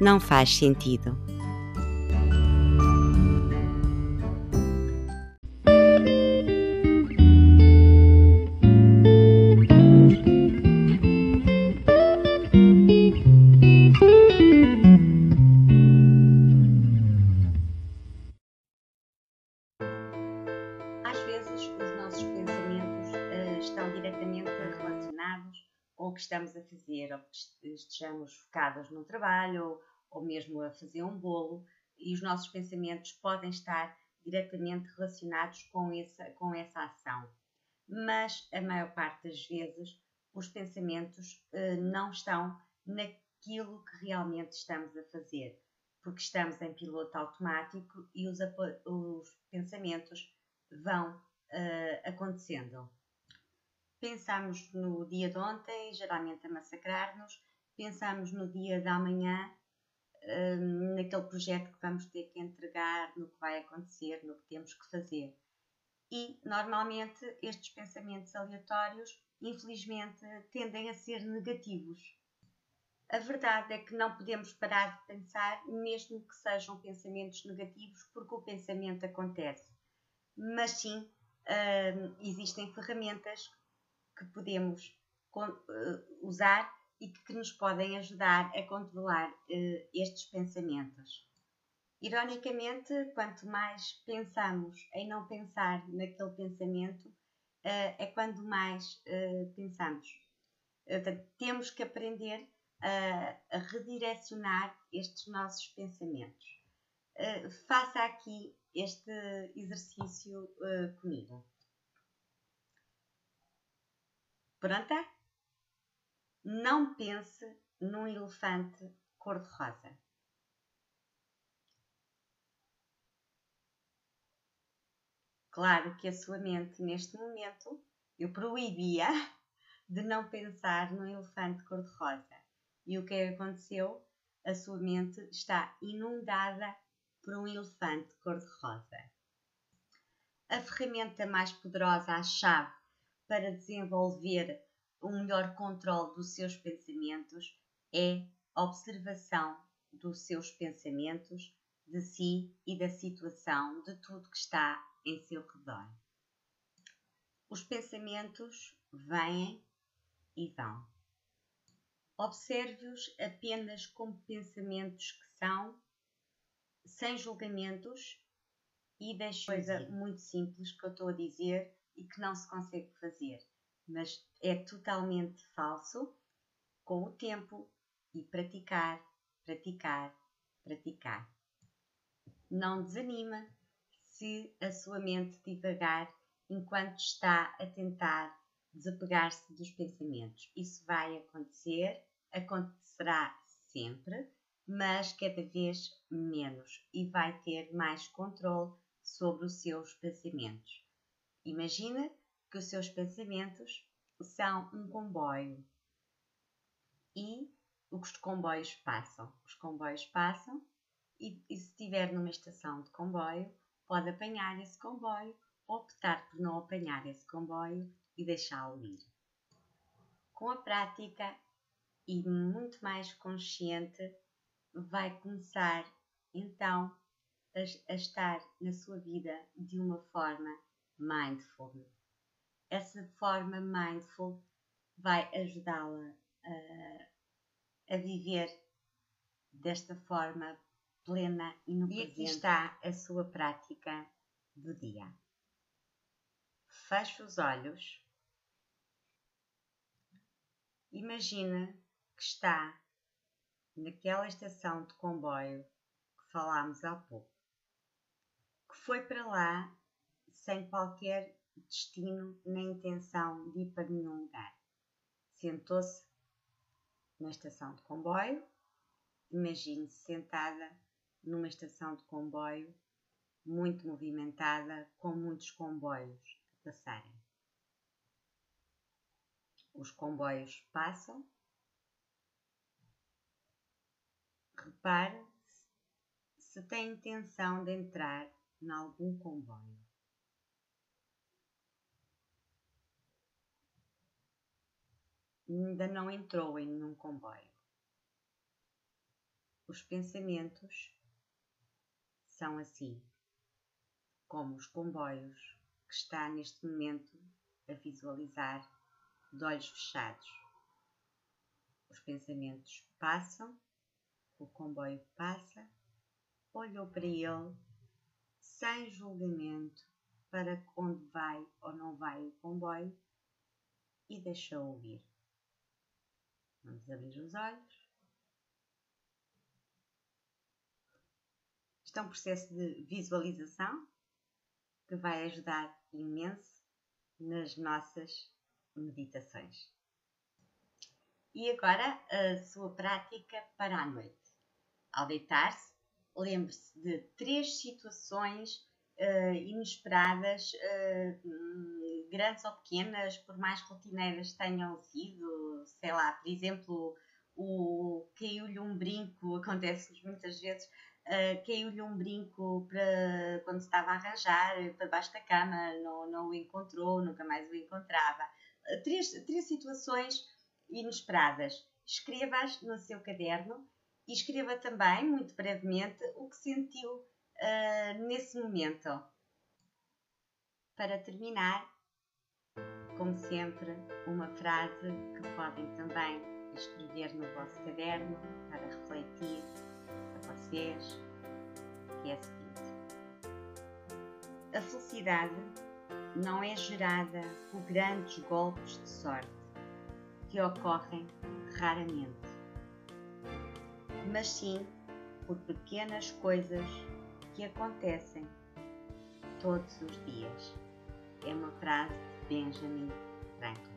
não faz sentido. Estejamos focados no trabalho, ou mesmo a fazer um bolo, e os nossos pensamentos podem estar diretamente relacionados com essa, com essa ação. Mas a maior parte das vezes os pensamentos eh, não estão naquilo que realmente estamos a fazer, porque estamos em piloto automático e os, os pensamentos vão eh, acontecendo. Pensamos no dia de ontem, geralmente a massacrar-nos, pensamos no dia de amanhã, eh, naquele projeto que vamos ter que entregar, no que vai acontecer, no que temos que fazer. E normalmente estes pensamentos aleatórios, infelizmente, tendem a ser negativos. A verdade é que não podemos parar de pensar, mesmo que sejam pensamentos negativos, porque o pensamento acontece. Mas sim, hum, existem ferramentas que podemos eh, usar e que, nos podem ajudar a controlar eh, estes pensamentos. Ironicamente, quanto mais pensamos em não pensar naquele pensamento, eh, é quando mais eh, pensamos. Portanto, temos que aprender a, a redirecionar estes nossos pensamentos. Faça aqui este exercício comigo. Pronta? Não pense num elefante cor-de-rosa. Claro que a sua mente, neste momento, eu proibia de não pensar num elefante cor-de-rosa. E o que é que aconteceu? A sua mente está inundada por um elefante cor-de-rosa. A ferramenta mais poderosa, a chave para desenvolver um melhor controle dos seus pensamentos é a observação dos seus pensamentos, de si e da situação, de tudo que está em seu redor. Os pensamentos vêm e vão. Observe-os apenas como pensamentos que são, sem julgamentos e deixe coisa muito simples que eu estou a dizer e que não se consegue fazer, mas é totalmente falso com o tempo e praticar, praticar, praticar. Não desanima se a sua mente divagar enquanto está a tentar desapegar-se dos pensamentos. Isso vai acontecer, acontecerá sempre, mas cada vez menos e vai ter mais controle sobre os seus pensamentos. Imagina que os seus pensamentos são um comboio e os comboios passam. Os comboios passam e, e se estiver numa estação de comboio, pode apanhar esse comboio ou optar por não apanhar esse comboio e deixá-lo ir. Com a prática e muito mais consciente, vai começar então a, a estar na sua vida de uma forma mindful. Essa forma mindful vai ajudá-la a, a viver desta forma plena e no e presente. E aqui está a sua prática do dia. Feche os olhos. Imagina que está naquela estação de comboio que falámos há pouco, que foi para lá sem qualquer destino nem intenção de ir para nenhum lugar. Sentou-se na estação de comboio Imagine-se sentada numa estação de comboio muito movimentada, com muitos comboios a passarem. Os comboios passam. Repare se tem intenção de entrar em algum comboio. Ainda não entrou em nenhum comboio. Os pensamentos são assim, como os comboios que está neste momento a visualizar de olhos fechados. Os pensamentos passam, o comboio passa, olhou para ele sem julgamento para onde vai ou não vai o comboio e deixou-o ir. Vamos abrir os olhos. Isto é um processo de visualização que vai ajudar imenso nas nossas meditações. E agora a sua prática para a noite. Ao deitar-se, lembre-se de três situações uh, inesperadas, uh, grandes ou pequenas, por mais rotineiras tenham sido, sei lá, por exemplo, o caiu-lhe um brinco, acontece muitas vezes, uh, caiu-lhe um brinco para quando estava a arranjar para baixo da cama, não, não o encontrou, nunca mais o encontrava. Uh, três, três situações inesperadas. Escreva-as no seu caderno e escreva também, muito brevemente, o que sentiu uh, nesse momento. Para terminar, como sempre, uma frase que podem também escrever no vosso caderno para refletir a vocês, que é a seguinte: A felicidade não é gerada por grandes golpes de sorte que ocorrem raramente mas sim por pequenas coisas que acontecem todos os dias. É uma frase Benjamin Franklin.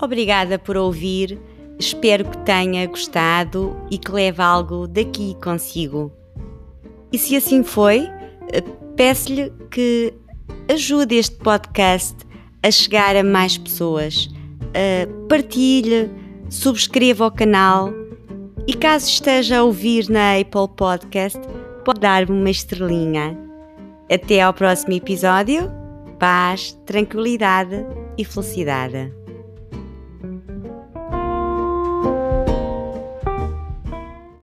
Obrigada por ouvir Espero que tenha gostado e que leve algo daqui consigo. E se assim foi, eh, peço-lhe que ajude este podcast a chegar a mais pessoas. partilhe, subscreva o canal e caso esteja a ouvir na Apple Podcast, pode dar-me uma estrelinha. Até ao próximo episódio. Paz, tranquilidade e felicidade.